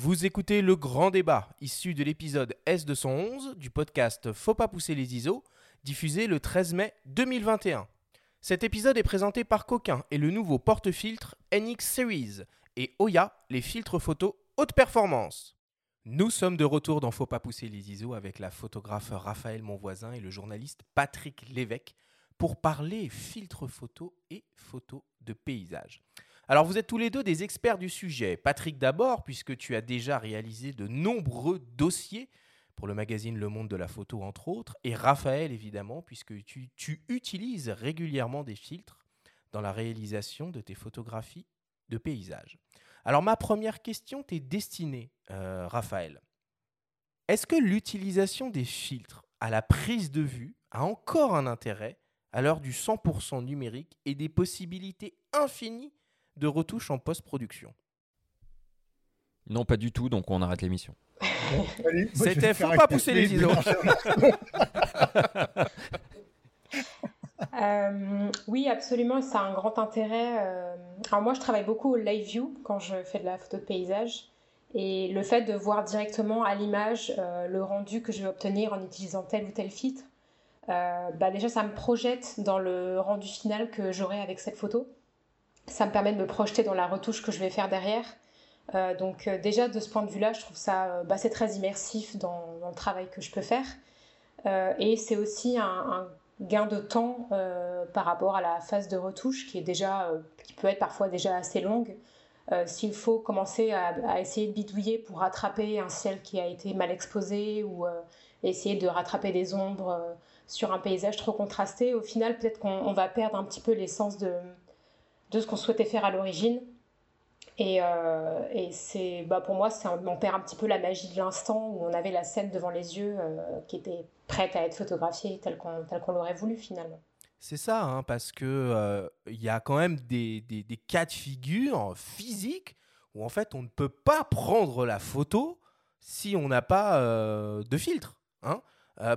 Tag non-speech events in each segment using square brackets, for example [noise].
Vous écoutez le grand débat, issu de l'épisode S211 du podcast Faut pas pousser les ISO, diffusé le 13 mai 2021. Cet épisode est présenté par Coquin et le nouveau porte-filtre NX Series et Oya, les filtres photo haute performance. Nous sommes de retour dans Faut pas pousser les ISO avec la photographe Raphaël Monvoisin et le journaliste Patrick Lévesque pour parler filtres photo et photos de paysage. Alors vous êtes tous les deux des experts du sujet. Patrick d'abord, puisque tu as déjà réalisé de nombreux dossiers pour le magazine Le Monde de la Photo, entre autres. Et Raphaël, évidemment, puisque tu, utilises régulièrement des filtres dans la réalisation de tes photographies de paysages. Alors ma première question t'est destinée, euh, Raphaël. Est-ce que l'utilisation des filtres à la prise de vue a encore un intérêt à l'heure du 100% numérique et des possibilités infinies de retouches en post-production Non, pas du tout, donc on arrête l'émission. [laughs] C'était faut pas pousser les ISO. [laughs] Euh, oui, absolument, ça a un grand intérêt. Euh, alors moi, je travaille beaucoup au live view quand je fais de la photo de paysage. Et le fait de voir directement à l'image euh, le rendu que je vais obtenir en utilisant tel ou tel filtre, bah déjà, ça me projette dans le rendu final que j'aurai avec cette photo ça me permet de me projeter dans la retouche que je vais faire derrière. Euh, donc euh, déjà de ce point de vue-là, je trouve ça euh, bah, c'est très immersif dans, le travail que je peux faire. et c'est aussi un, gain de temps par rapport à la phase de retouche qui est déjà qui peut être parfois déjà assez longue. S'il faut commencer à, à, essayer de bidouiller pour rattraper un ciel qui a été mal exposé ou essayer de rattraper des ombres sur un paysage trop contrasté, au final peut-être qu'on va perdre un petit peu l'essence de, de ce qu'on souhaitait faire à l'origine. Et, euh, et c'est, bah pour moi, c'est on perd un petit peu la magie de l'instant où on avait la scène devant les yeux euh, qui était prête à être photographiée telle qu'on, l'aurait voulu finalement. C'est ça, hein, parce que euh, il y a quand même des, des, des, cas de figure physiques où en fait on ne peut pas prendre la photo si on n'a pas de filtre. Hein.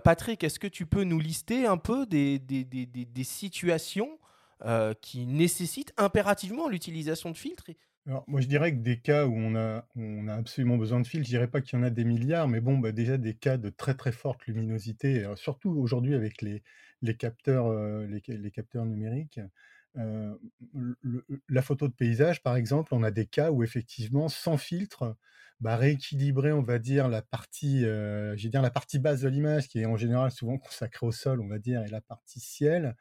Patrick, est-ce que tu peux nous lister un peu des, des situations euh, qui nécessitent impérativement l'utilisation de filtres moi, je dirais que des cas où on a, on a absolument besoin de filtres, je dirais pas qu'il y en a des milliards, mais bon, bah, déjà des cas de très très forte luminosité, euh, surtout aujourd'hui avec les, les capteurs, euh, les, capteurs numériques. la photo de paysage, par exemple, on a des cas où effectivement, sans filtre, bah, rééquilibrer, on va dire, la partie, dire la partie basse de l'image, qui est en général souvent consacrée au sol, on va dire, et la partie ciel,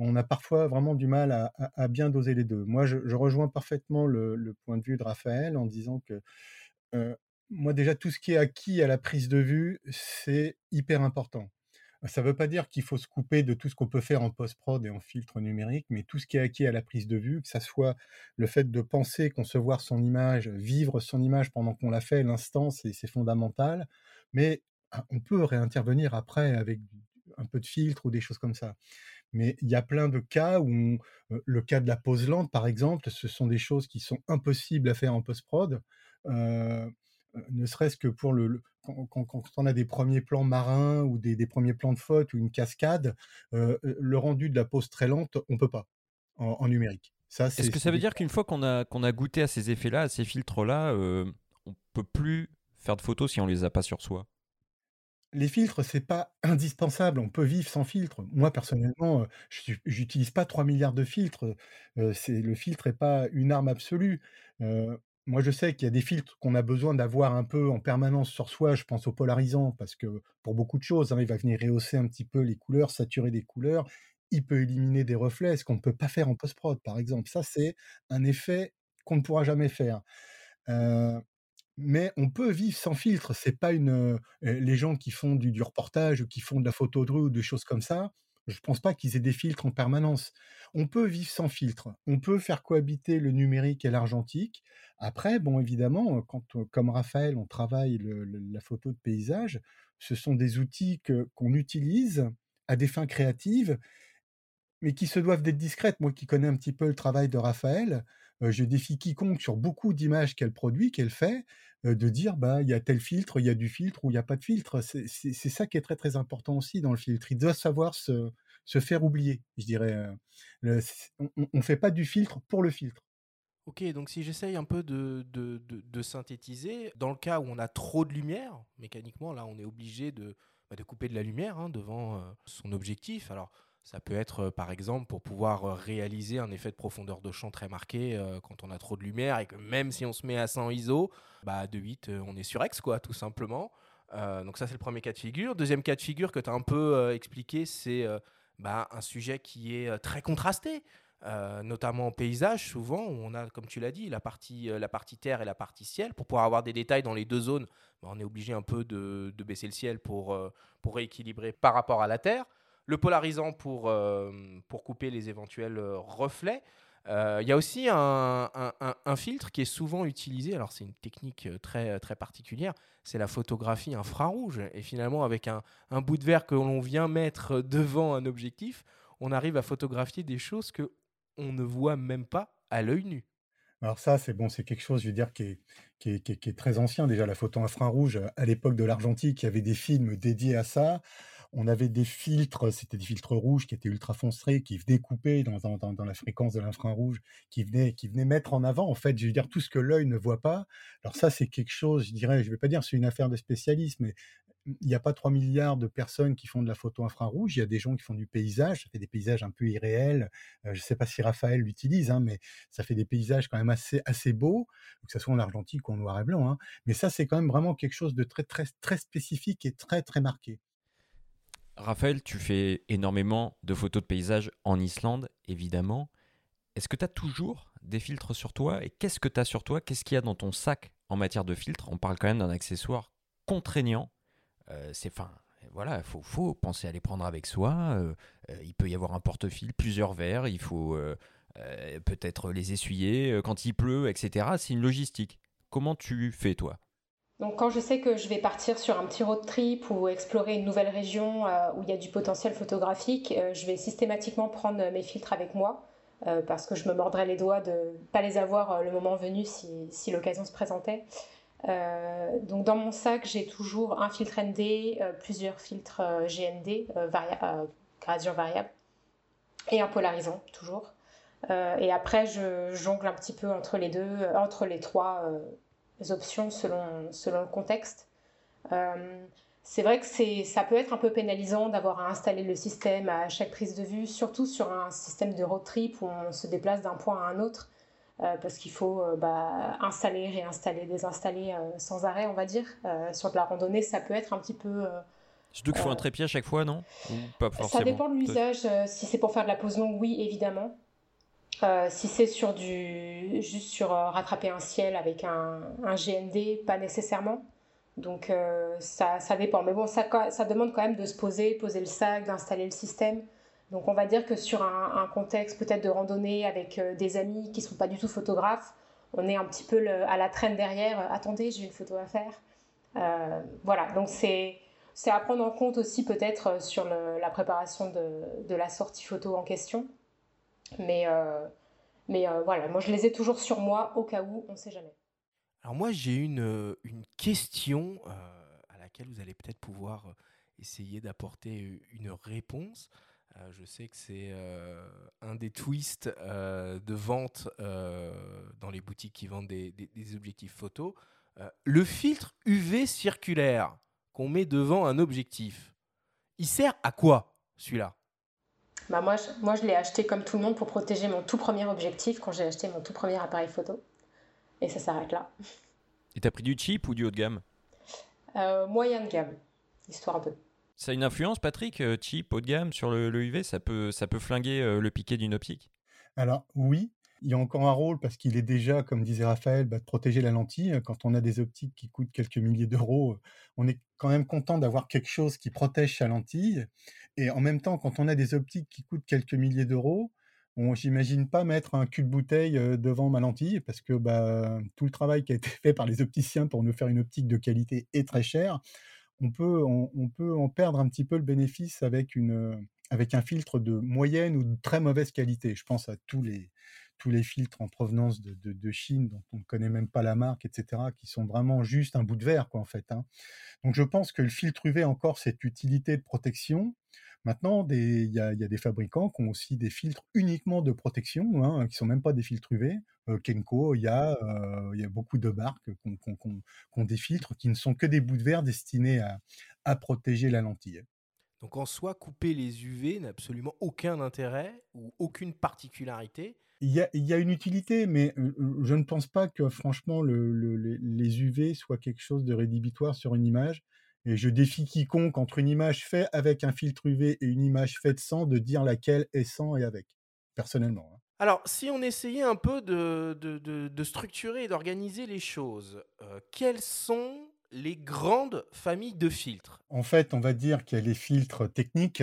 on a parfois vraiment du mal à, bien doser les deux. Moi, je, rejoins parfaitement le, point de vue de Raphaël en disant que moi, déjà, tout ce qui est acquis à la prise de vue, c'est hyper important. Ça ne veut pas dire qu'il faut se couper de tout ce qu'on peut faire en post-prod et en filtre numérique, mais tout ce qui est acquis à la prise de vue, que ça soit le fait de penser, concevoir son image, vivre son image pendant qu'on l'a fait, l'instant, c'est fondamental. Mais ah, on peut réintervenir après avec un peu de filtre ou des choses comme ça mais il y a plein de cas où le cas de la pose lente, par exemple, ce sont des choses qui sont impossibles à faire en post-prod. ne serait-ce que pour le, quand, on a des premiers plans marins ou des, premiers plans de faute ou une cascade, le rendu de la pose très lente, on peut pas en, numérique. Est-ce que ça veut dire qu'une fois qu'on a, qu'on a goûté à ces effets-là, à ces filtres-là, on peut plus faire de photos si on les a pas sur soi? Les filtres, c'est pas indispensable. On peut vivre sans filtre. Moi, personnellement, je j'utilise pas 3 milliards de filtres. c'est le filtre est pas une arme absolue. moi, je sais qu'il y a des filtres qu'on a besoin d'avoir un peu en permanence sur soi. Je pense au polarisant parce que pour beaucoup de choses, hein, il va venir rehausser un petit peu les couleurs, saturer des couleurs. Il peut éliminer des reflets, ce qu'on ne peut pas faire en post-prod, par exemple. Ça, c'est un effet qu'on ne pourra jamais faire mais on peut vivre sans filtre. C'est pas une les gens qui font du, reportage ou qui font de la photo de rue ou des choses comme ça. Je pense pas qu'ils aient des filtres en permanence. On peut vivre sans filtre. On peut faire cohabiter le numérique et l'argentique. Après, bon, évidemment, quand, comme Raphaël, on travaille la photo de paysage, ce sont des outils qu'on utilise à des fins créatives, mais qui se doivent d'être discrètes. Moi qui connais un petit peu le travail de Raphaël, je défie quiconque sur beaucoup d'images qu'elle produit, qu'elle fait, de dire bah il y a tel filtre, il y a du filtre ou il n'y a pas de filtre. C'est ça qui est très très important aussi dans le filtre. Il doit savoir se, se faire oublier, je dirais. on ne fait pas du filtre pour le filtre. Ok, donc si j'essaye un peu de, de, de, synthétiser, dans le cas où on a trop de lumière, mécaniquement, là, on est obligé de, bah, couper de la lumière hein, devant euh, son objectif. Alors, ça peut être, euh, par exemple, pour pouvoir euh, réaliser un effet de profondeur de champ très marqué quand on a trop de lumière et que même si on se met à 100 ISO, bah, de 8, on est sur X, quoi, tout simplement. donc ça, c'est le premier cas de figure. Deuxième cas de figure que tu as un peu expliqué, c'est bah, un sujet qui est très contrasté. Euh, notamment en paysage, souvent, où on a, comme tu l'as dit, la partie, euh, la partie terre et la partie ciel. Pour pouvoir avoir des détails dans les deux zones, bah, on est obligé un peu de, baisser le ciel pour, euh, pour rééquilibrer par rapport à la terre. Le polarisant pour, pour couper les éventuels reflets. Il y a aussi un, un, filtre qui est souvent utilisé, alors c'est une technique très, très particulière, c'est la photographie infrarouge. Et finalement, avec un, bout de verre que l'on vient mettre devant un objectif, on arrive à photographier des choses que on ne voit même pas à l'œil nu. Alors ça, c'est bon, c'est quelque chose, je veux dire, qui est, très ancien. Déjà, la photo infrarouge, à l'époque de l'argentique, il y avait des films dédiés à ça. On avait des filtres, c'était des filtres rouges qui étaient ultra foncés, qui venaient couper dans, dans, la fréquence de l'infrarouge, qui venaient, qui mettre en avant, en fait, je veux dire, tout ce que l'œil ne voit pas. Alors ça, c'est quelque chose, je dirais, je ne vais pas dire c'est une affaire de spécialiste, mais il n'y a pas 3 milliards de personnes qui font de la photo infrarouge. Il y a des gens qui font du paysage. Ça fait des paysages un peu irréels. Euh, je ne sais pas si Raphaël l'utilise, hein, mais ça fait des paysages quand même assez, assez beaux, que ce soit en argentique ou en noir et blanc. Hein. Mais ça, c'est quand même vraiment quelque chose de très, très, très spécifique et très, très marqué. Raphaël, tu fais énormément de photos de paysages en Islande, évidemment. Est-ce que tu as toujours des filtres sur toi Et qu'est-ce que tu as sur toi? Qu'est-ce qu'il y a dans ton sac en matière de filtres? On parle quand même d'un accessoire contraignant euh, c'est fin. Voilà, il faut, penser à les prendre avec soi. Euh, euh, il peut y avoir un porte-fil, plusieurs verres, il faut peut-être les essuyer quand il pleut, etc. C'est une logistique. Comment tu fais, toi? Donc quand je sais que je vais partir sur un petit road trip ou explorer une nouvelle région où il y a du potentiel photographique, je vais systématiquement prendre mes filtres avec moi parce que je me mordrais les doigts de ne pas les avoir le moment venu si l'occasion se présentait. Euh, donc dans mon sac, j'ai toujours un filtre ND, euh, plusieurs filtres euh, GND, gradient variable, et un polarisant toujours. et après, je jongle un petit peu entre les deux, entre les trois options selon, selon le contexte. c'est vrai que ça peut être un peu pénalisant d'avoir à installer le système à chaque prise de vue, surtout sur un système de road trip où on se déplace d'un point à un autre. Euh, parce qu'il faut euh, bah, installer, réinstaller, désinstaller euh, sans arrêt, on va dire. sur de la randonnée, ça peut être un petit peu... Surtout qu'il faut un trépied à chaque fois, non? Ça dépend de l'usage. si c'est pour faire de la pose longue, oui, évidemment. Si c'est sur du juste sur rattraper un ciel avec un, un GND, pas nécessairement. Donc ça, ça, dépend. Mais bon, ça, ça demande quand même de se poser, poser le sac, d'installer le système. Donc on va dire que sur un, contexte peut-être de randonnée avec euh, des amis qui ne sont pas du tout photographes, on est un petit peu à la traîne derrière, euh, attendez, j'ai une photo à faire. Euh, voilà, donc c'est à prendre en compte aussi peut-être sur la préparation de, la sortie photo en question. Mais, mais voilà, moi je les ai toujours sur moi au cas où, on ne sait jamais. Alors moi j'ai une, une question à laquelle vous allez peut-être pouvoir essayer d'apporter une réponse. Euh, je sais que c'est euh, un des twists euh, de vente dans les boutiques qui vendent des, objectifs photo. le filtre UV circulaire qu'on met devant un objectif, il sert à quoi celui-là? Bah moi, je, moi, je l'ai acheté comme tout le monde pour protéger mon tout premier objectif quand j'ai acheté mon tout premier appareil photo. Et ça s'arrête là. Et t'as pris du cheap ou du haut de gamme? Moyen de gamme, histoire de. Ça a une influence, Patrick, euh, cheap, haut de gamme sur le, UV ça peut, ça peut flinguer euh, le piqué d'une optique? Alors oui, il y a encore un rôle parce qu'il est déjà, comme disait Raphaël, bah, de protéger la lentille. Quand on a des optiques qui coûtent quelques milliers d'euros, on est quand même content d'avoir quelque chose qui protège sa lentille. Et en même temps, quand on a des optiques qui coûtent quelques milliers d'euros, on j'imagine pas mettre un cul de bouteille euh, devant ma lentille parce que bah, tout le travail qui a été [laughs] fait par les opticiens pour nous faire une optique de qualité est très cher on peut, on, peut en perdre un petit peu le bénéfice avec, une, avec un filtre de moyenne ou de très mauvaise qualité. Je pense à tous les, tous les filtres en provenance de, Chine, dont on ne connaît même pas la marque, etc., qui sont vraiment juste un bout de verre, en fait. Hein. Donc je pense que le filtre UV a encore cette utilité de protection. Maintenant, il y a, des fabricants qui ont aussi des filtres uniquement de protection, hein, qui sont même pas des filtres UV. Euh, Kenko, il y, a, euh, y a beaucoup de marques qui ont, des filtres qui ne sont que des bouts de verre destinés à protéger la lentille. Donc en soi, couper les UV n'a absolument aucun intérêt ou aucune particularité. Il y, a, une utilité, mais je ne pense pas que franchement les UV soient quelque chose de rédhibitoire sur une image. Et je défie quiconque entre une image faite avec un filtre UV et une image faite sans de dire laquelle est sans et avec, personnellement. Hein. Alors, si on essayait un peu de, structurer et d'organiser les choses, euh, quels sont les grandes familles de filtres? En fait, on va dire qu'il y a les filtres techniques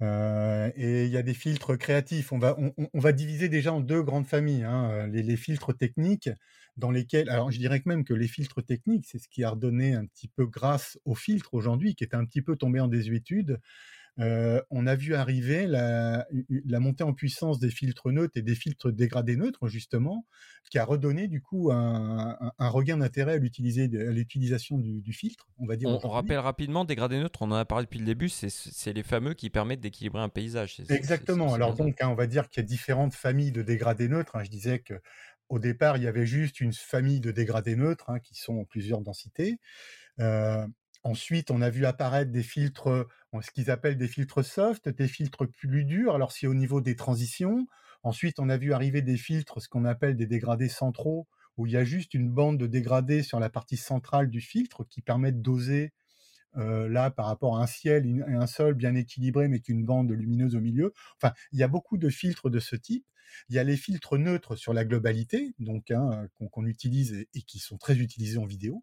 euh, et il y a des filtres créatifs. On va, on, va diviser déjà en deux grandes familles. Hein, les, filtres techniques, dans lesquels, alors je dirais que même que les filtres techniques, c'est ce qui a redonné un petit peu grâce aux filtres aujourd'hui, qui était un petit peu tombé en désuétude. Euh, on a vu arriver la, montée en puissance des filtres neutres et des filtres dégradés neutres, justement, qui a redonné du coup un, regain d'intérêt à l'utilisation du, filtre. On va dire. On, rappelle rapidement, dégradés neutres, on en a parlé depuis le début, c'est les fameux qui permettent d'équilibrer un paysage. Exactement. Alors donc, hein, on va dire qu'il y a différentes familles de dégradés neutres. Hein. Je disais que au départ, il y avait juste une famille de dégradés neutres hein, qui sont en plusieurs densités. Euh, Ensuite, on a vu apparaître des filtres, ce qu'ils appellent des filtres soft, des filtres plus durs. Alors, c'est au niveau des transitions. Ensuite, on a vu arriver des filtres, ce qu'on appelle des dégradés centraux, où il y a juste une bande de dégradés sur la partie centrale du filtre qui permet de doser là par rapport à un ciel et un sol bien équilibré, mais qu'une bande lumineuse au milieu. Enfin, il y a beaucoup de filtres de ce type. Il y a les filtres neutres sur la globalité, donc hein, qu'on utilise et, qui sont très utilisés en vidéo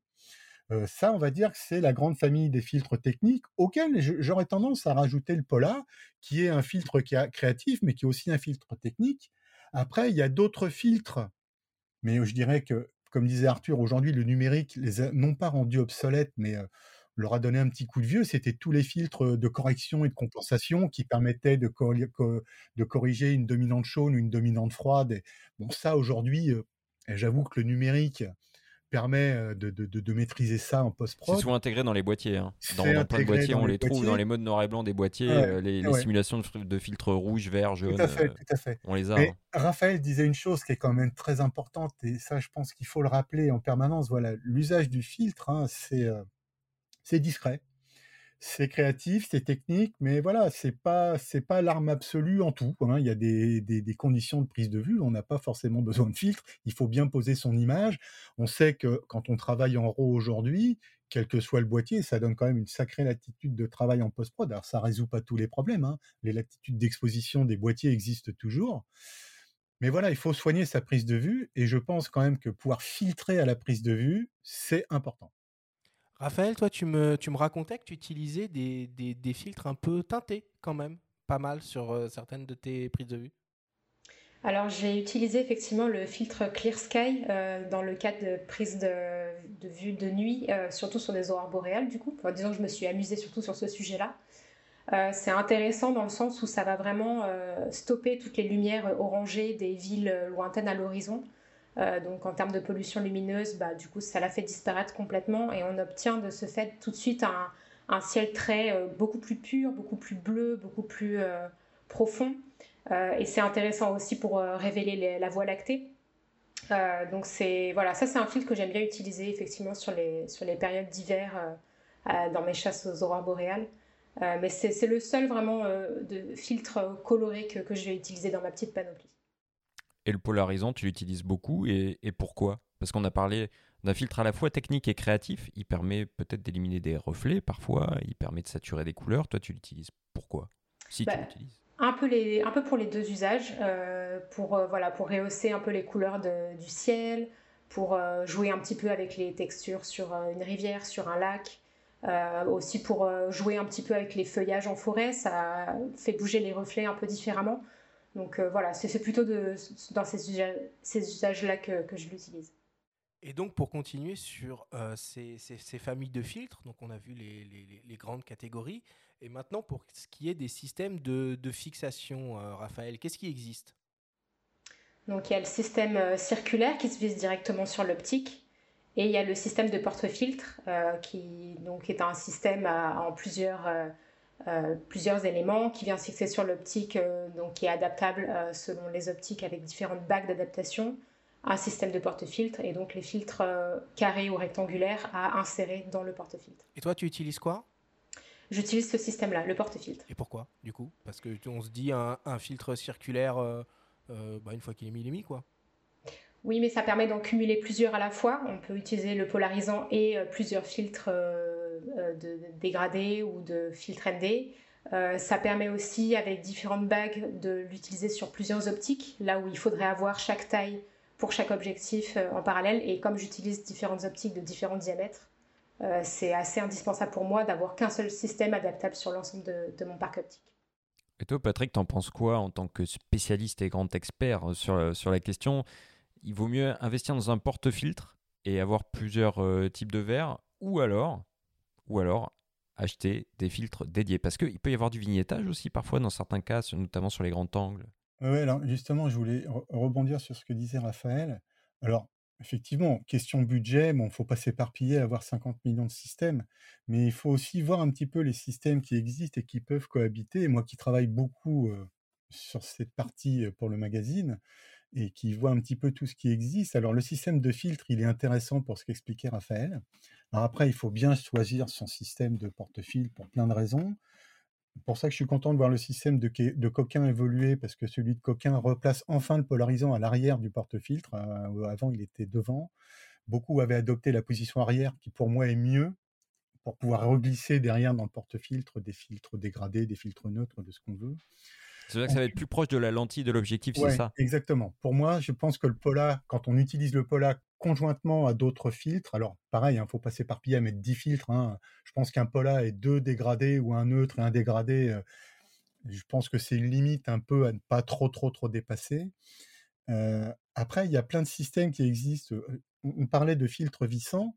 ça, on va dire que c'est la grande famille des filtres techniques auxquels j'aurais tendance à rajouter le Polar, qui est un filtre créatif, mais qui est aussi un filtre technique. Après, il y a d'autres filtres, mais je dirais que, comme disait Arthur, aujourd'hui, le numérique les a non pas rendus obsolètes, mais leur a donné un petit coup de vieux. C'était tous les filtres de correction et de compensation qui permettaient de, de corriger une dominante chaude ou une dominante froide. bon, ça, aujourd'hui, j'avoue que le numérique permet de, de, de, maîtriser ça en post-prod. C'est souvent intégré dans les boîtiers. Hein. Dans, plein de boîtiers, on les, trouve dans les modes noir et blanc des boîtiers, les, simulations de, filtres rouge, vert, jaune. Tout à fait, tout à fait. On les a. Mais hein. Raphaël disait une chose qui est quand même très importante, et ça, je pense qu'il faut le rappeler en permanence. Voilà, l'usage du filtre, hein, c'est c'est discret c'est créatif, c'est technique, mais voilà, c'est pas c'est pas l'arme absolue en tout. Hein. Il y a des, conditions de prise de vue. On n'a pas forcément [laughs] besoin de filtre. Il faut bien poser son image. On sait que quand on travaille en RAW aujourd'hui, quel que soit le boîtier, ça donne quand même une sacrée latitude de travail en post-prod. Alors ça résout pas tous les problèmes. Hein. Les latitudes d'exposition des boîtiers existent toujours. Mais voilà, il faut soigner sa prise de vue et je pense quand même que pouvoir filtrer à la prise de vue, c'est important. Raphaël, toi, tu me, racontais que tu utilisais des, filtres un peu teintés quand même, pas mal sur euh, certaines de tes prises de vue. Alors j'ai utilisé effectivement le filtre Clear Sky euh, dans le cadre de prise de, de vue de nuit, euh, surtout sur des aurores boréales du coup. disons que je me suis amusée surtout sur ce sujet-là. c'est intéressant dans le sens où ça va vraiment stopper toutes les lumières orangées des villes lointaines à l'horizon. Euh, donc en termes de pollution lumineuse, bah, du coup ça la fait disparaître complètement et on obtient de ce fait tout de suite un, ciel très euh, beaucoup plus pur, beaucoup plus bleu, beaucoup plus euh, profond. et c'est intéressant aussi pour révéler la Voie lactée. donc c'est voilà, ça c'est un filtre que j'aime bien utiliser effectivement sur les, sur les périodes d'hiver dans mes chasses aux aurores boréales. mais c'est le seul vraiment de filtre coloré que, que je vais utiliser dans ma petite panoplie. Et le polarisant, tu l'utilises beaucoup. Et, pourquoi? Parce qu'on a parlé d'un filtre à la fois technique et créatif. Il permet peut-être d'éliminer des reflets parfois. Il permet de saturer des couleurs. Toi, tu l'utilises pourquoi? Si tu bah, l'utilises. Un peu, les, un peu pour les deux usages, euh, pour, euh, voilà, pour rehausser un peu les couleurs du ciel, pour euh, jouer un petit peu avec les textures sur une rivière, sur un lac, aussi pour jouer un petit peu avec les feuillages en forêt, ça fait bouger les reflets un peu différemment. Donc euh, voilà, c'est plutôt de, dans ces, usages-là que, je l'utilise. Et donc pour continuer sur euh, ces, familles de filtres, donc on a vu les, grandes catégories, et maintenant pour ce qui est des systèmes de, fixation, euh, Raphaël, qu'est-ce qui existe? Donc il y a le système circulaire qui se vise directement sur l'optique. Et il y a le système de porte-filtre qui donc, est un système en plusieurs, plusieurs éléments qui vient se fixer sur l'optique, donc qui est adaptable selon les optiques avec différentes bagues d'adaptation un système de porte-filtre et donc les filtres euh, carrés ou rectangulaires à insérer dans le porte-filtre. Et toi, tu utilises quoi? J'utilise ce système-là, le porte-filtre. Et pourquoi, du coup? Parce que on se dit un, filtre circulaire, euh, euh, bah, une fois qu'il est mis, il est mis, quoi. Oui, mais ça permet d'en cumuler plusieurs à la fois. On peut utiliser le polarisant et plusieurs filtres de, dégradés ou de filtres ND. ça permet aussi, avec différentes bagues, de l'utiliser sur plusieurs optiques, là où il faudrait avoir chaque taille pour chaque objectif euh, en parallèle. Et comme j'utilise différentes optiques de différents diamètres, euh, c'est assez indispensable pour moi d'avoir qu'un seul système adaptable sur l'ensemble de, mon parc optique. Et toi, Patrick, t'en penses quoi en tant que spécialiste et grand expert sur, sur la question? Il vaut mieux investir dans un porte-filtre et avoir plusieurs euh, types de verres, ou alors, ou alors acheter des filtres dédiés Parce qu'il peut y avoir du vignettage aussi parfois dans certains cas, notamment sur les grands angles. Oui, alors justement, je voulais rebondir sur ce que disait Raphaël. Alors, effectivement, question budget, bon, faut pas s'éparpiller, avoir 50 millions de systèmes, mais il faut aussi voir un petit peu les systèmes qui existent et qui peuvent cohabiter. moi qui travaille beaucoup sur cette partie pour le magazine et qui vois un petit peu tout ce qui existe, alors le système de filtre, il est intéressant pour ce qu'expliquait Raphaël. Alors après, il faut bien choisir son système de porte-fil pour plein de raisons pour ça que je suis content de voir le système de, de Coquin évoluer, parce que celui de Coquin replace enfin le polarisant à l'arrière du porte-filtre. Euh, avant, il était devant. Beaucoup avaient adopté la position arrière, qui pour moi est mieux, pour pouvoir reglisser derrière dans le porte-filtre des filtres dégradés, des filtres neutres, de ce qu'on veut. C'est vrai que ça va être plus proche de la lentille de l'objectif, c'est ça? Exactement. Pour moi, je pense que le Pola, quand on utilise le Pola conjointement à d'autres filtres, alors pareil, il hein, faut pas s'éparpiller à mettre 10 filtres. Hein. Je pense qu'un Pola est deux dégradés ou un neutre et un dégradé. Euh, je pense que c'est une limite un peu à ne pas trop, trop, trop dépasser. Euh, après, il y a plein de systèmes qui existent. Euh, on parlait de filtres vissants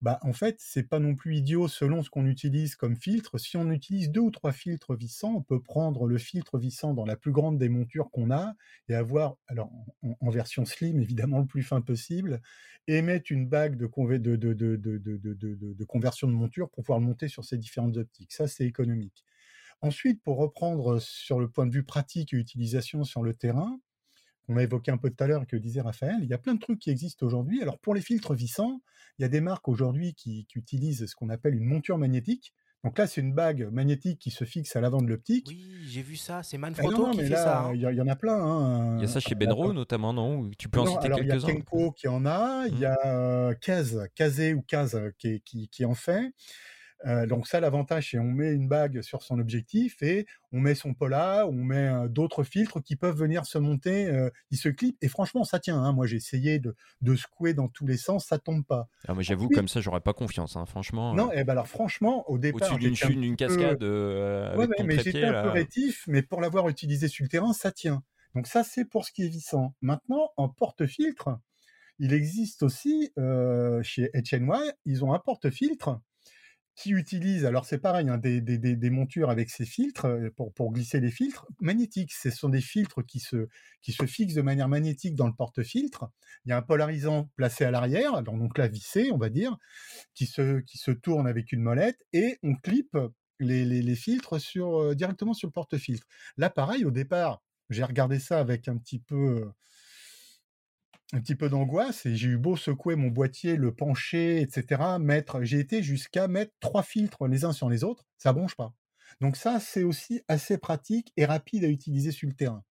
bah, en fait, c'est pas non plus idiot selon ce qu'on utilise comme filtre. Si on utilise deux ou trois filtres vissants, on peut prendre le filtre vissant dans la plus grande des montures qu'on a et avoir, alors en, version slim évidemment le plus fin possible, et mettre une bague de, conversion de monture pour pouvoir monter sur ces différentes optiques. Ça, c'est économique. Ensuite, pour reprendre sur le point de vue pratique et utilisation sur le terrain, on a évoqué un peu tout à l'heure que disait Raphaël, il y a plein de trucs qui existent aujourd'hui. Alors pour les filtres vissants, il y a des marques aujourd'hui qui, utilisent ce qu'on appelle une monture magnétique. Donc là, c'est une bague magnétique qui se fixe à l'avant de l'optique. Oui, j'ai vu ça. C'est Manfrotto qui fait ça. Hein. Il y, en a plein. Hein. Il y a ça chez Benro notamment, non? Tu peux en citer quelques-uns. Il y a Kenko qui en a. Il y mmh. a euh, Kaz, Kazé ou Kaz qui, qui en fait. Euh, donc ça, l'avantage, c'est on met une bague sur son objectif et on met son pola, on met euh, d'autres filtres qui peuvent venir se monter, euh, ils se clipent et franchement, ça tient. Hein. Moi, j'ai essayé de, de secouer dans tous les sens, ça tombe pas. Ah, moi, j'avoue, comme ça, j'aurais pas confiance, hein, franchement. Non, et eh ben alors franchement, au départ, au-dessus d'une cascade avec ouais, mais j'étais un peu rétif, mais pour l'avoir utilisé sur le terrain, ça tient. Donc ça, c'est pour ce qui est vissant. Maintenant, en porte-filtre, il existe aussi chez HNY, ils ont un porte-filtre qui utilise, alors c'est pareil, hein, des, des, des, montures avec ces filtres euh, pour, pour, glisser les filtres magnétiques. Ce sont des filtres qui se, qui se fixent de manière magnétique dans le porte-filtre. Il y a un polarisant placé à l'arrière, donc là vissé, on va dire, qui se, qui se tourne avec une molette et on clip les, les, les filtres sur, euh, directement sur le porte-filtre. Là, pareil, au départ, j'ai regardé ça avec un petit peu euh, un petit peu d'angoisse et j'ai eu beau secouer mon boîtier, le pencher, etc. Mettre, j'ai été jusqu'à mettre trois filtres les uns sur les autres, ça bronche pas. Donc ça, c'est aussi assez pratique et rapide à utiliser sur le terrain.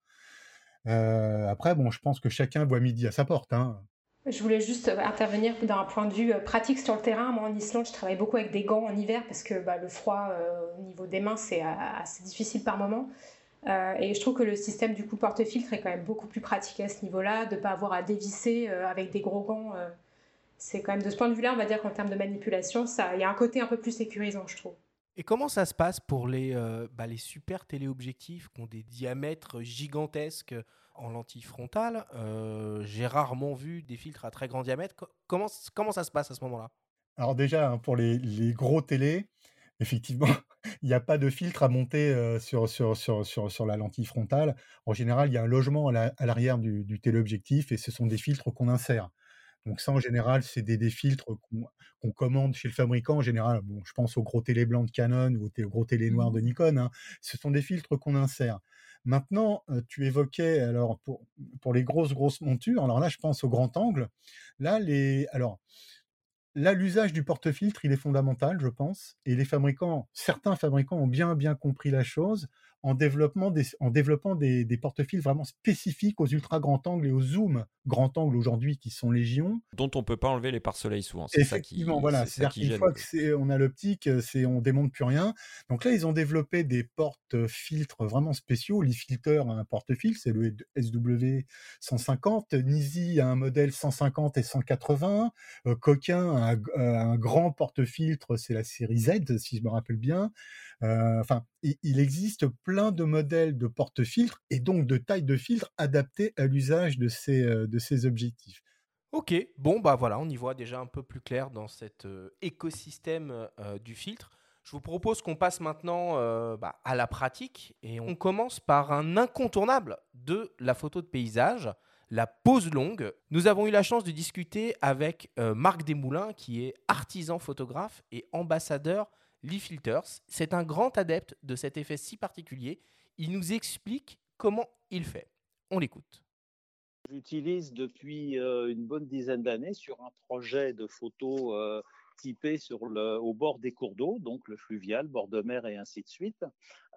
Euh, après, bon, je pense que chacun voit midi à sa porte. Hein. Je voulais juste intervenir d'un point de vue euh, pratique sur le terrain. Moi, en Islande, je travaille beaucoup avec des gants en hiver parce que bah, le froid euh, au niveau des mains, c'est assez difficile par moment. Euh, et je trouve que le système du coup porte-filtre est quand même beaucoup plus pratique à ce niveau-là, de ne pas avoir à dévisser euh, avec des gros gants. Euh, c'est quand même de ce point de vue-là, on va dire qu'en termes de manipulation, il y a un côté un peu plus sécurisant, je trouve. Et comment ça se passe pour les, bah, les super téléobjectifs qui ont des diamètres gigantesques en lentille frontale? J'ai rarement vu des filtres à très grand diamètre. Comment, comment ça se passe à ce moment-là? Alors déjà, hein, pour les, les, gros télés, effectivement, [laughs] Il n'y a pas de filtre à monter sur, sur, sur, sur, la lentille frontale. En général, il y a un logement à l'arrière du, du téléobjectif et ce sont des filtres qu'on insère. Donc ça, en général, c'est des, filtres qu'on commande chez le fabricant. En général, bon, je pense aux gros télé blancs de Canon ou aux gros télé noirs de mmh. Nikon. Hein. Ce sont des filtres qu'on insère. Maintenant, tu évoquais alors pour, pour les grosses grosses montures. Alors là, je pense au grand angle. Là, les alors là, l'usage du porte-filtre, il est fondamental, je pense. Et les fabricants, certains fabricants ont bien bien compris la chose en, développement des, en développant des, des porte-fils vraiment spécifiques aux ultra grand angle et aux zoom grand angle aujourd'hui qui sont légion. Dont on peut pas enlever les pare-soleils souvent. C'est Effectivement, ça qui, voilà. C'est-à-dire qu'une fois qu'on a l'optique, c'est on démonte plus rien. Donc là, ils ont développé des porte-filtres vraiment spéciaux. Filter a un porte-filtre, c'est le SW150. Nisi a un modèle 150 et 180. Euh, Coquin a un, un grand porte-filtre, c'est la série Z, si je me rappelle bien. Euh, enfin, il, existe plein de modèles de porte-filtres et donc de taille de filtre adaptés à l'usage de ces, euh, de ces objectifs. Ok, bon bah voilà, on y voit déjà un peu plus clair dans cet euh, écosystème du filtre. Je vous propose qu'on passe maintenant bah, à la pratique et on commence par un incontournable de la photo de paysage, la pose longue. Nous avons eu la chance de discuter avec Marc Desmoulins qui est artisan photographe et ambassadeur Lee Filters. C'est un grand adepte de cet effet si particulier. Il nous explique comment il fait. On l'écoute. J'utilise depuis euh, une bonne dizaine d'années sur un projet de photos euh, typé sur le, au bord des cours d'eau, donc le fluvial, bord de mer et ainsi de suite.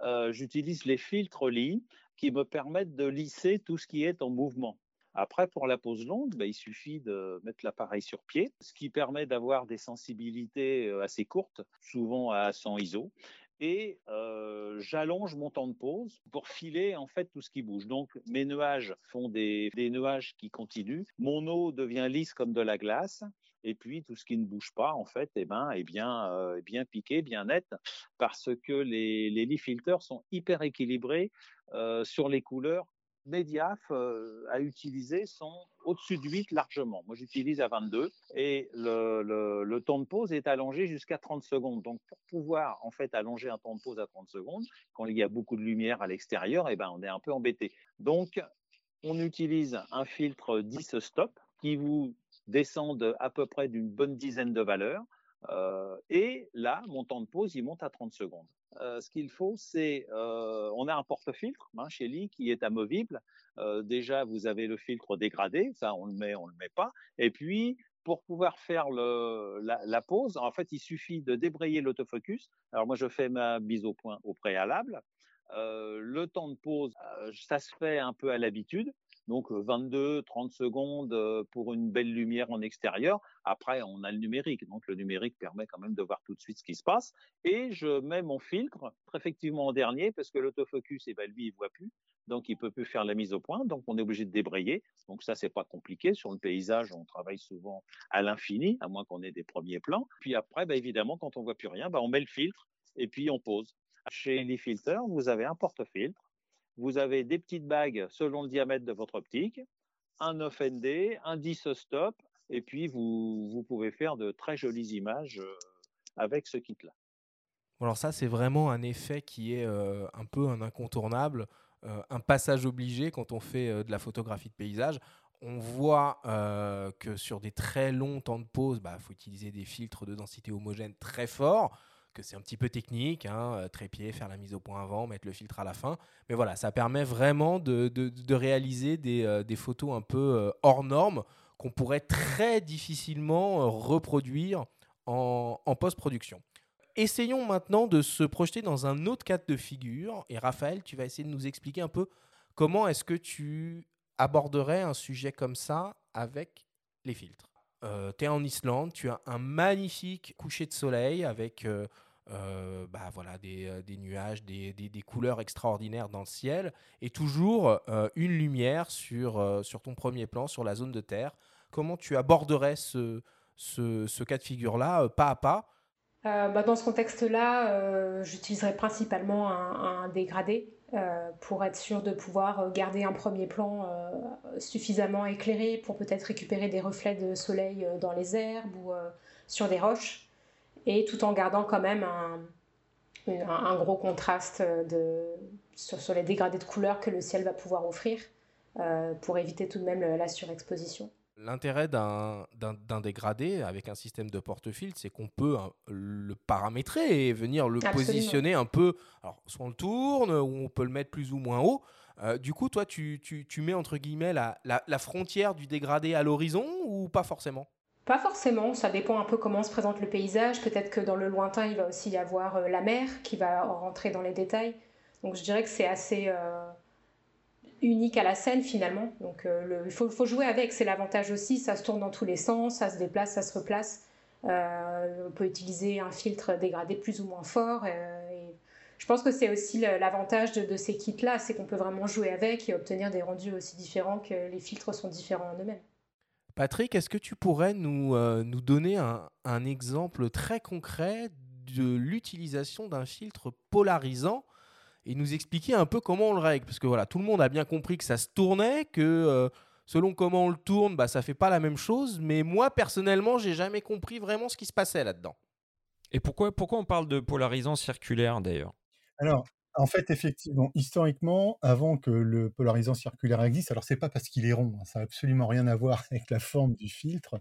Euh, j'utilise les filtres Lee qui me permettent de lisser tout ce qui est en mouvement. Après, pour la pose longue, bah, il suffit de mettre l'appareil sur pied, ce qui permet d'avoir des sensibilités euh, assez courtes, souvent à 100 ISO. Et euh, j'allonge mon temps de pause pour filer en fait tout ce qui bouge. Donc mes nuages font des, nuages qui continuent. Mon eau devient lisse comme de la glace. Et puis tout ce qui ne bouge pas, en fait, eh ben, est bien, euh, bien piqué, bien net, parce que les, les leaf sont hyper équilibrés sur les couleurs Mediaf euh, à utiliser sont au-dessus de 8 largement. Moi, j'utilise à 22 et le, temps de pause est allongé jusqu'à 30 secondes. Donc, pour pouvoir en fait allonger un temps de pause à 30 secondes, quand il y a beaucoup de lumière à l'extérieur, eh ben, on est un peu embêté. Donc, on utilise un filtre 10 stop qui vous descend à peu près d'une bonne dizaine de valeurs. Euh, et là, mon temps de pause, il monte à 30 secondes. Euh, ce qu'il faut, c'est, euh, on a un porte-filtre hein, chez Lee qui est amovible. Euh, déjà, vous avez le filtre dégradé, ça on le met, on le met pas. Et puis, pour pouvoir faire le, la, pause, en fait, il suffit de débrayer l'autofocus. Alors moi, je fais ma mise au point au préalable. le temps de pause, ça se fait un peu à l'habitude. Donc 22, 30 secondes pour une belle lumière en extérieur. Après, on a le numérique. Donc le numérique permet quand même de voir tout de suite ce qui se passe. Et je mets mon filtre effectivement en dernier parce que l'autofocus, eh ben, lui, il voit plus. Donc il peut plus faire la mise au point. Donc on est obligé de débrayer. Donc ça, c'est pas compliqué. Sur le paysage, on travaille souvent à l'infini, à moins qu'on ait des premiers plans. Puis après, bah, évidemment, quand on voit plus rien, bah, on met le filtre et puis on pose. Chez les filters, vous avez un porte-filtre vous avez des petites bagues selon le diamètre de votre optique, un 9ND, un 10 stop, et puis vous, vous pouvez faire de très jolies images euh, avec ce kit-là. Alors ça, c'est vraiment un effet qui est euh, un peu un incontournable, euh, un passage obligé quand on fait de la photographie de paysage. On voit que sur des très longs temps de pause, il bah, faut utiliser des filtres de densité homogène très forts que c'est un petit peu technique, hein, euh, trépied, faire la mise au point avant, mettre le filtre à la fin. Mais voilà, ça permet vraiment de, réaliser des, euh, des, photos un peu euh, hors normes qu'on pourrait très difficilement reproduire en, post-production. Essayons maintenant de se projeter dans un autre cas de figure. Et Raphaël, tu vas essayer de nous expliquer un peu comment est-ce que tu aborderais un sujet comme ça avec les filtres. Euh, tu es en Islande, tu as un magnifique coucher de soleil avec euh, euh, bah, voilà, des, nuages, des, couleurs extraordinaires dans le ciel, et toujours une lumière sur, sur ton premier plan, sur la zone de terre. Comment tu aborderais ce, ce, cas de figure-là, pas à pas? Bah, Dans ce contexte-là, j'utiliserais principalement un dégradé euh, pour être sûr de pouvoir euh, garder un premier plan euh, suffisamment éclairé pour peut-être récupérer des reflets de soleil dans les herbes ou sur des roches, et tout en gardant quand même un, gros contraste de, sur, les dégradés de couleurs que le ciel va pouvoir offrir pour éviter tout de même la surexposition. L'intérêt d'un dégradé avec un système de porte-filtre, c'est qu'on peut hein, le paramétrer et venir le positionner un peu. Alors, soit on le tourne, ou on peut le mettre plus ou moins haut. Euh, du coup, toi, tu, mets entre guillemets la, frontière du dégradé à l'horizon ou pas forcément? Pas forcément, ça dépend un peu comment se présente le paysage. Peut-être que dans le lointain, il va aussi y avoir euh, la mer qui va rentrer dans les détails. Donc je dirais que c'est assez euh, unique à la scène finalement. Donc il faut, jouer avec, c'est l'avantage aussi. Ça se tourne dans tous les sens, ça se déplace, ça se replace. on peut utiliser un filtre dégradé plus ou moins fort je pense que c'est aussi l'avantage de, ces kits-là, c'est qu'on peut vraiment jouer avec et obtenir des rendus aussi différents que les filtres sont différents en eux-mêmes. Patrick, est-ce que tu pourrais euh, nous donner un, exemple très concret de l'utilisation d'un filtre polarisant et nous expliquer un peu comment on le règle Parce que voilà, tout le monde a bien compris que ça se tournait, que euh, selon comment on le tourne, bah, ça fait pas la même chose. Mais moi, personnellement, j'ai jamais compris vraiment ce qui se passait là-dedans. Et pourquoi, pourquoi on parle de polarisant circulaire d'ailleurs? Alors, en fait, effectivement, historiquement, avant que le polarisant circulaire existe, alors c'est pas parce qu'il est rond, hein, ça n'a absolument rien à voir avec la forme du filtre,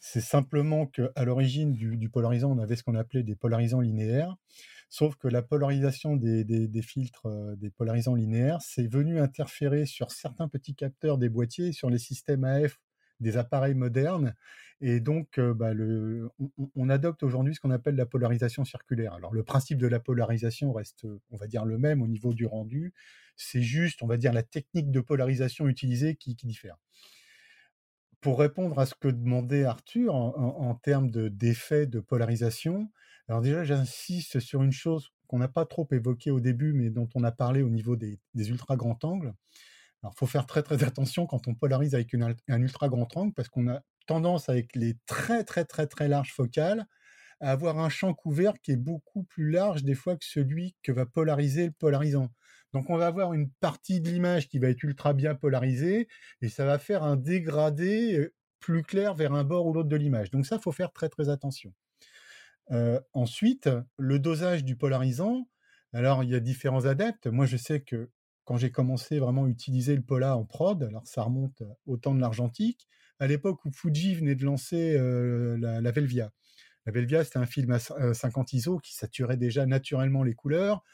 c'est simplement qu'à l'origine du, polarisant, on avait ce qu'on appelait des polarisants linéaires, sauf que la polarisation des, filtres, euh, des polarisants linéaires, c'est venu interférer sur certains petits capteurs des boîtiers, sur les systèmes AF des appareils modernes, et donc, bah, on, adopte aujourd'hui ce qu'on appelle la polarisation circulaire. Alors, le principe de la polarisation reste, on va dire, le même au niveau du rendu. C'est juste, on va dire, la technique de polarisation utilisée qui, diffère. Pour répondre à ce que demandait Arthur en, termes d'effet de, polarisation, alors déjà, j'insiste sur une chose qu'on n'a pas trop évoquée au début, mais dont on a parlé au niveau des, ultra grands angles. Alors, il faut faire très très attention quand on polarise avec un ultra grand angle parce qu'on a tendance avec les très très très très larges focales à avoir un champ couvert qui est beaucoup plus large des fois que celui que va polariser le polarisant. Donc on va avoir une partie de l'image qui va être ultra bien polarisée et ça va faire un dégradé plus clair vers un bord ou l'autre de l'image. Donc ça, faut faire très très attention. ensuite, le dosage du polarisant. Alors il y a différents adeptes. Moi je sais que quand j'ai commencé vraiment à utiliser le Pola en prod, alors ça remonte au temps de l'argentique, à l'époque où Fuji venait de lancer la, Velvia. La Velvia, c'était un film à 50 ISO qui saturait déjà naturellement les couleurs.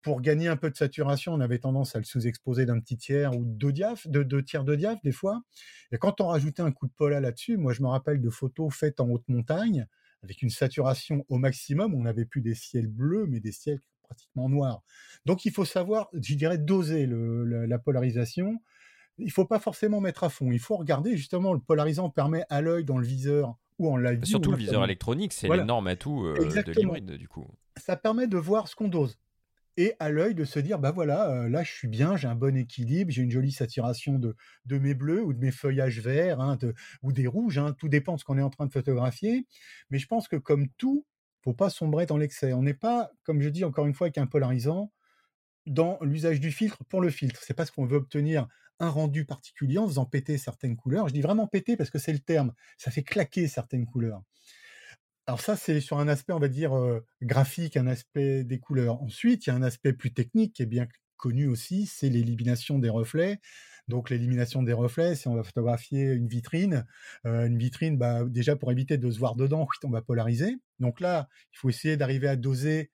Pour gagner un peu de saturation, on avait tendance à le sous-exposer d'un petit tiers ou deux tiers de diaph des fois. Et quand on rajoutait un coup de pola là-dessus, moi je me rappelle de photos faites en haute montagne, avec une saturation au maximum. On n'avait plus des ciels bleus, mais des ciels pratiquement noirs. Donc il faut savoir, je dirais, doser la, polarisation il faut pas forcément mettre à fond. Il faut regarder justement le polarisant permet à l'œil dans le viseur ou en live. Surtout le viseur électronique, c'est l'énorme atout euh, de l'hybride du coup. Ça permet de voir ce qu'on dose et à l'œil de se dire bah voilà euh, là je suis bien j'ai un bon équilibre j'ai une jolie saturation de, de mes bleus ou de mes feuillages verts hein, ou des rouges hein. tout dépend de ce qu'on est en train de photographier mais je pense que comme tout faut pas sombrer dans l'excès on n'est pas comme je dis encore une fois avec un polarisant dans l'usage du filtre pour le filtre c'est parce qu'on veut obtenir un rendu particulier en faisant péter certaines couleurs. Je dis vraiment péter parce que c'est le terme. Ça fait claquer certaines couleurs. Alors ça, c'est sur un aspect, on va dire, graphique, un aspect des couleurs. Ensuite, il y a un aspect plus technique qui est bien connu aussi, c'est l'élimination des reflets. Donc l'élimination des reflets, si on va photographier une vitrine, une vitrine, bah, déjà pour éviter de se voir dedans, on va polariser. Donc là, il faut essayer d'arriver à doser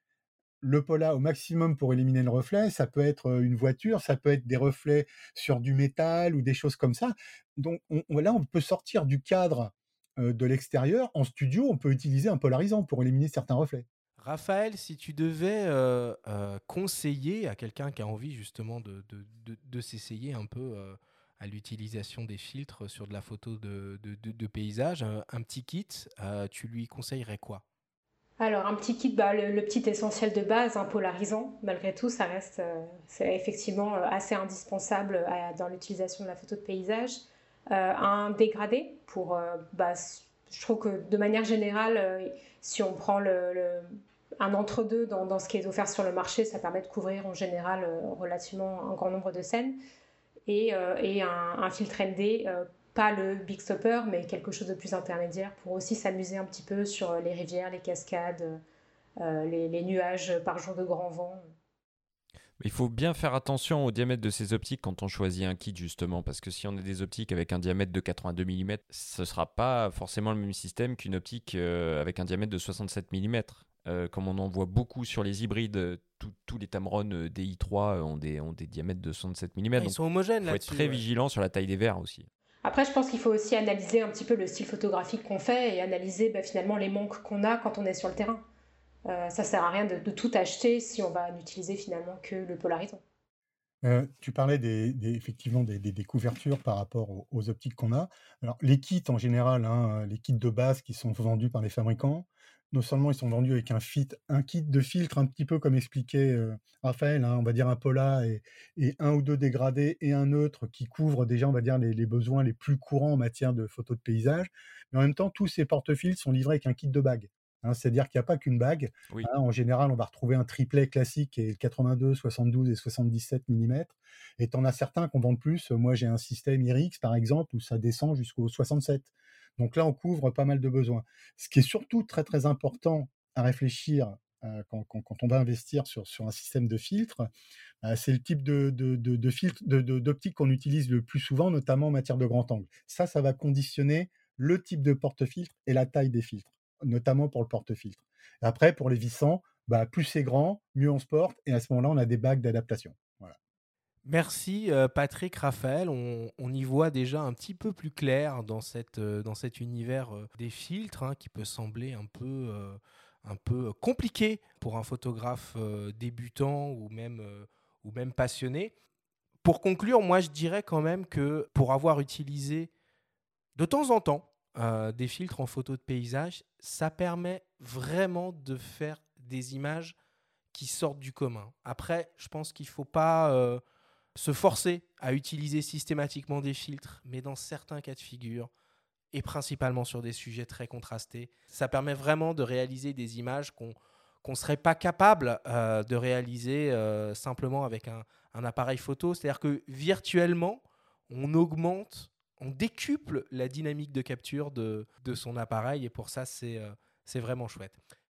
le pola au maximum pour éliminer le reflet. Ça peut être une voiture, ça peut être des reflets sur du métal ou des choses comme ça. Donc là, on peut sortir du cadre de l'extérieur. En studio, on peut utiliser un polarisant pour éliminer certains reflets. Raphaël, si tu devais conseiller à quelqu'un qui a envie justement de, s'essayer un peu à l'utilisation des filtres sur de la photo de, paysage, un, petit kit, tu lui conseillerais quoi? Alors, un petit kit, bah, le, petit essentiel de base, un polarisant, malgré tout, ça reste euh, c'est effectivement euh, assez indispensable euh, dans l'utilisation de la photo de paysage. un dégradé, pour, bah, je trouve que de manière générale, si on prend le, un entre-deux dans, ce qui est offert sur le marché, ça permet de couvrir en général relativement un grand nombre de scènes. Et, et un, filtre ND pas le big stopper, mais quelque chose de plus intermédiaire pour aussi s'amuser un petit peu sur les rivières, les cascades, les, nuages par jour de grand vent. Il faut bien faire attention au diamètre de ces optiques quand on choisit un kit justement, parce que si on a des optiques avec un diamètre de 82 mm, ce ne sera pas forcément le même système qu'une optique avec un diamètre de 67 mm. Comme on en voit beaucoup sur les hybrides, tous les Tamron DI3 ont des, ont des diamètres de 67 mm. ils sont homogènes là. Il faut être très vigilant sur la taille des verres aussi. Après, je pense qu'il faut aussi analyser un petit peu le style photographique qu'on fait et analyser bah, finalement les manques qu'on a quand on est sur le terrain. Euh, ça sert à rien de, tout acheter si on va n'utiliser finalement que le polarisant. Euh, tu parlais des, effectivement des, couvertures par rapport aux, optiques qu'on a. Alors, les kits en général, hein, les kits de base qui sont vendus par les fabricants, non seulement ils sont vendus avec un, fit, un kit de filtre un petit peu comme expliquait Raphaël, hein, on va dire un pola et, et, un ou deux dégradés et un neutre qui couvrent déjà, on va dire, les, besoins les plus courants en matière de photos de paysage. Mais en même temps, tous ces porte-fils sont livrés avec un kit de bague. Hein, c'est-à-dire qu'il n'y a pas qu'une bague. Hein. en général, on va retrouver un triplet classique et 82, 72 et 77 mm. Et tu en as certains qu'on vend plus. Moi, j'ai un système IRIX, par exemple, où ça descend jusqu'au 67. Donc là, on couvre pas mal de besoins. Ce qui est surtout très très important à réfléchir euh, quand, on va investir sur, un système de filtre, euh, c'est le type de, filtre d'optique qu'on utilise le plus souvent, notamment en matière de grand angle. Ça, ça va conditionner le type de porte-filtre et la taille des filtres, notamment pour le porte-filtre. Après, pour les vissants, bah, plus c'est grand, mieux on se porte, et à ce moment-là, on a des bagues d'adaptation. Merci euh, Patrick, Raphaël. On, y voit déjà un petit peu plus clair dans, cette, euh, dans cet univers euh, des filtres hein, qui peut sembler un peu, un peu compliqué pour un photographe débutant ou même, ou même passionné. Pour conclure, moi je dirais quand même que pour avoir utilisé de temps en temps des filtres en photo de paysage, ça permet vraiment de faire des images qui sortent du commun. Après, je pense qu'il ne faut pas se forcer à utiliser systématiquement des filtres, mais dans certains cas de figure, et principalement sur des sujets très contrastés, ça permet vraiment de réaliser des images qu'on ne serait pas capable euh, de réaliser euh, simplement avec un, appareil photo. C'est-à-dire que virtuellement, on augmente, on décuple la dynamique de capture de, son appareil, et pour ça, c'est euh, vraiment chouette.